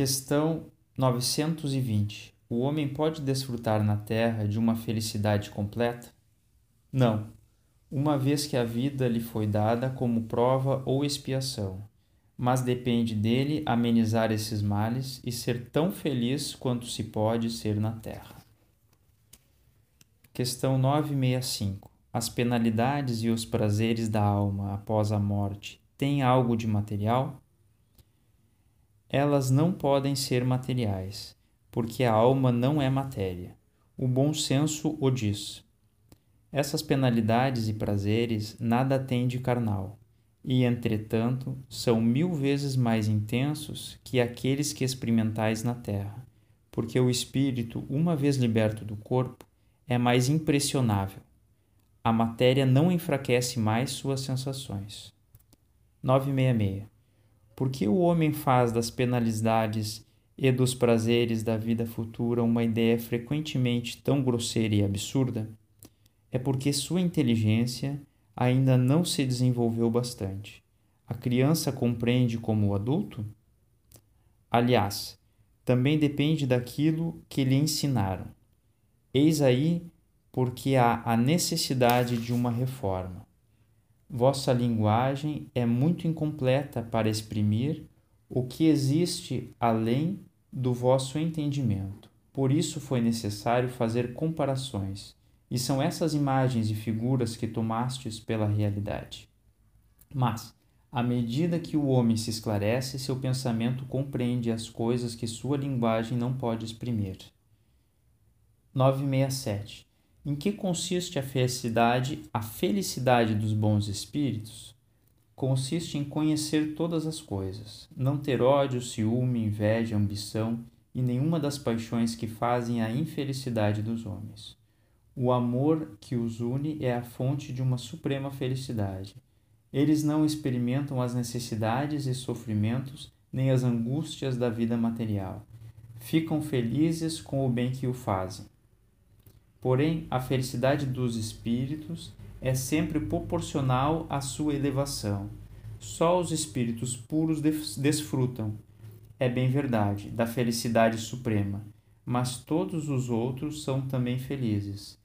Questão 920. O homem pode desfrutar na terra de uma felicidade completa? Não, uma vez que a vida lhe foi dada como prova ou expiação, mas depende dele amenizar esses males e ser tão feliz quanto se pode ser na terra. Questão 965. As penalidades e os prazeres da alma após a morte têm algo de material? Elas não podem ser materiais, porque a alma não é matéria. O bom senso o diz. Essas penalidades e prazeres nada têm de carnal, e, entretanto, são mil vezes mais intensos que aqueles que experimentais na terra, porque o espírito, uma vez liberto do corpo, é mais impressionável. A matéria não enfraquece mais suas sensações. 966 porque o homem faz das penalidades e dos prazeres da vida futura uma ideia frequentemente tão grosseira e absurda? É porque sua inteligência ainda não se desenvolveu bastante. A criança compreende como o adulto? Aliás, também depende daquilo que lhe ensinaram. Eis aí porque há a necessidade de uma reforma. Vossa linguagem é muito incompleta para exprimir o que existe além do vosso entendimento. Por isso foi necessário fazer comparações, e são essas imagens e figuras que tomastes pela realidade. Mas, à medida que o homem se esclarece, seu pensamento compreende as coisas que sua linguagem não pode exprimir. 967 em que consiste a felicidade? A felicidade dos bons espíritos consiste em conhecer todas as coisas, não ter ódio, ciúme, inveja, ambição e nenhuma das paixões que fazem a infelicidade dos homens. O amor que os une é a fonte de uma suprema felicidade. Eles não experimentam as necessidades e sofrimentos nem as angústias da vida material. Ficam felizes com o bem que o fazem Porém, a felicidade dos espíritos é sempre proporcional à sua elevação. Só os espíritos puros desfrutam, é bem verdade, da felicidade suprema, mas todos os outros são também felizes.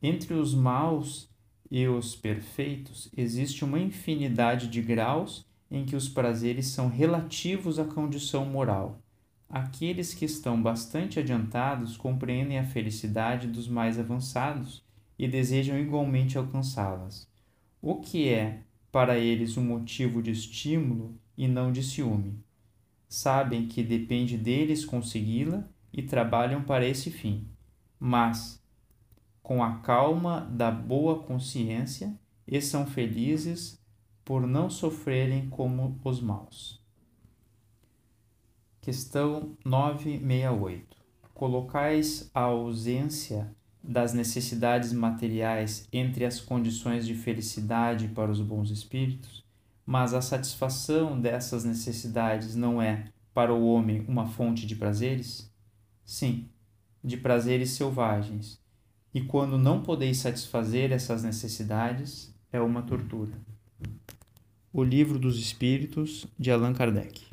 Entre os maus e os perfeitos existe uma infinidade de graus em que os prazeres são relativos à condição moral. Aqueles que estão bastante adiantados compreendem a felicidade dos mais avançados e desejam igualmente alcançá-las, o que é para eles um motivo de estímulo e não de ciúme. Sabem que depende deles consegui-la e trabalham para esse fim, mas com a calma da boa consciência e são felizes por não sofrerem como os maus. Questão 968. Colocais a ausência das necessidades materiais entre as condições de felicidade para os bons espíritos, mas a satisfação dessas necessidades não é, para o homem, uma fonte de prazeres? Sim, de prazeres selvagens. E quando não podeis satisfazer essas necessidades, é uma tortura. O Livro dos Espíritos, de Allan Kardec.